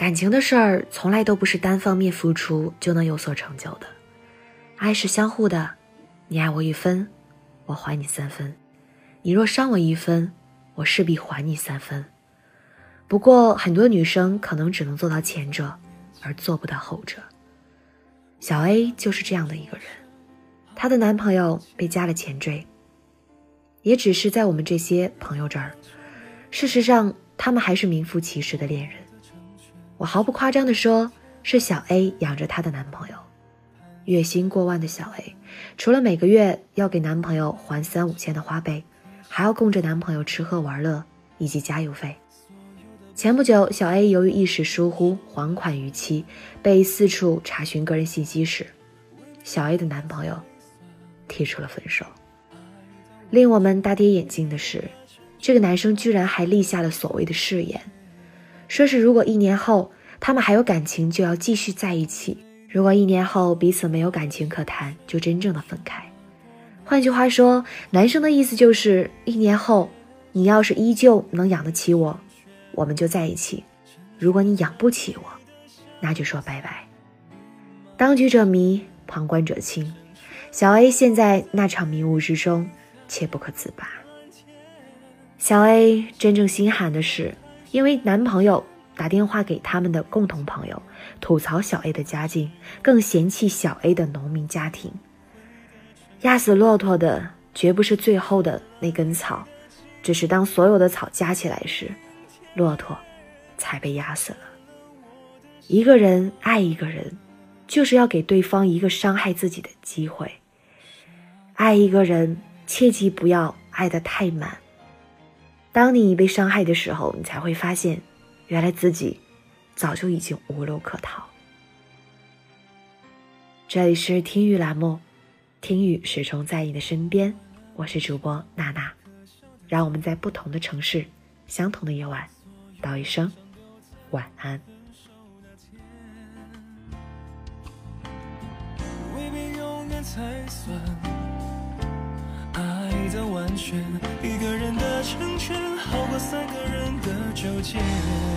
感情的事儿从来都不是单方面付出就能有所成就的，爱是相互的，你爱我一分，我还你三分；你若伤我一分，我势必还你三分。不过，很多女生可能只能做到前者，而做不到后者。小 A 就是这样的一个人，她的男朋友被加了前缀，也只是在我们这些朋友这儿。事实上，他们还是名副其实的恋人。我毫不夸张地说，是小 A 养着她的男朋友，月薪过万的小 A，除了每个月要给男朋友还三五千的花呗，还要供着男朋友吃喝玩乐以及加油费。前不久，小 A 由于一时疏忽还款逾期，被四处查询个人信息时，小 A 的男朋友提出了分手。令我们大跌眼镜的是，这个男生居然还立下了所谓的誓言。说是如果一年后他们还有感情，就要继续在一起；如果一年后彼此没有感情可谈，就真正的分开。换句话说，男生的意思就是一年后你要是依旧能养得起我，我们就在一起；如果你养不起我，那就说拜拜。当局者迷，旁观者清。小 A 陷在那场迷雾之中，切不可自拔。小 A 真正心寒的是。因为男朋友打电话给他们的共同朋友，吐槽小 A 的家境，更嫌弃小 A 的农民家庭。压死骆驼的绝不是最后的那根草，只是当所有的草加起来时，骆驼才被压死了。一个人爱一个人，就是要给对方一个伤害自己的机会。爱一个人，切记不要爱得太满。当你被伤害的时候，你才会发现，原来自己早就已经无路可逃。这里是听雨栏目，听雨始终在你的身边，我是主播娜娜，让我们在不同的城市，相同的夜晚，道一声晚安。未必永远才算的完全，一个人的成全，见。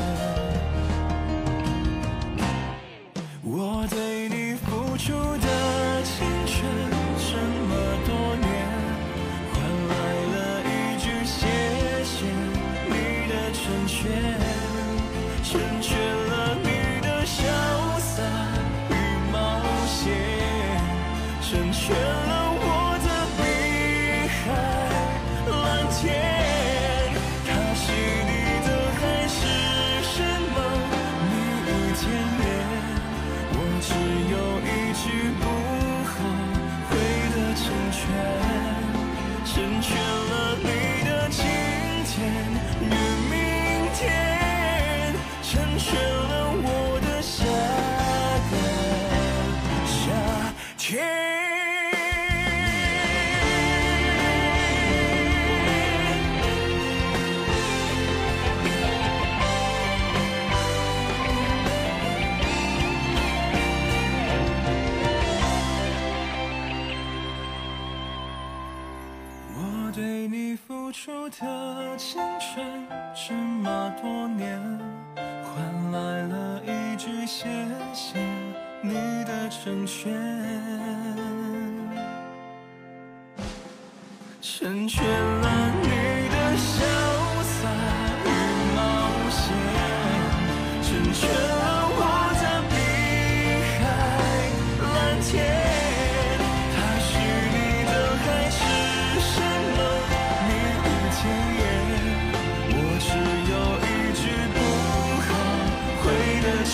成全了我的下个夏天我对你付出的青春这么多年。来了一句谢谢你的成全，成全了你的潇洒与冒险，成全。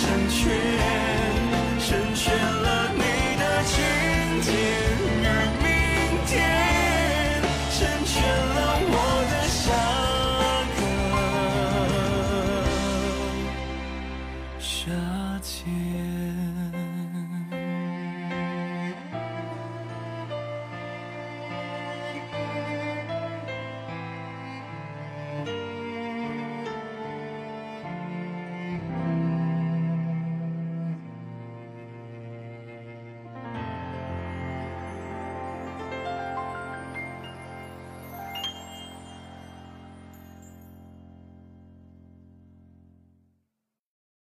成全。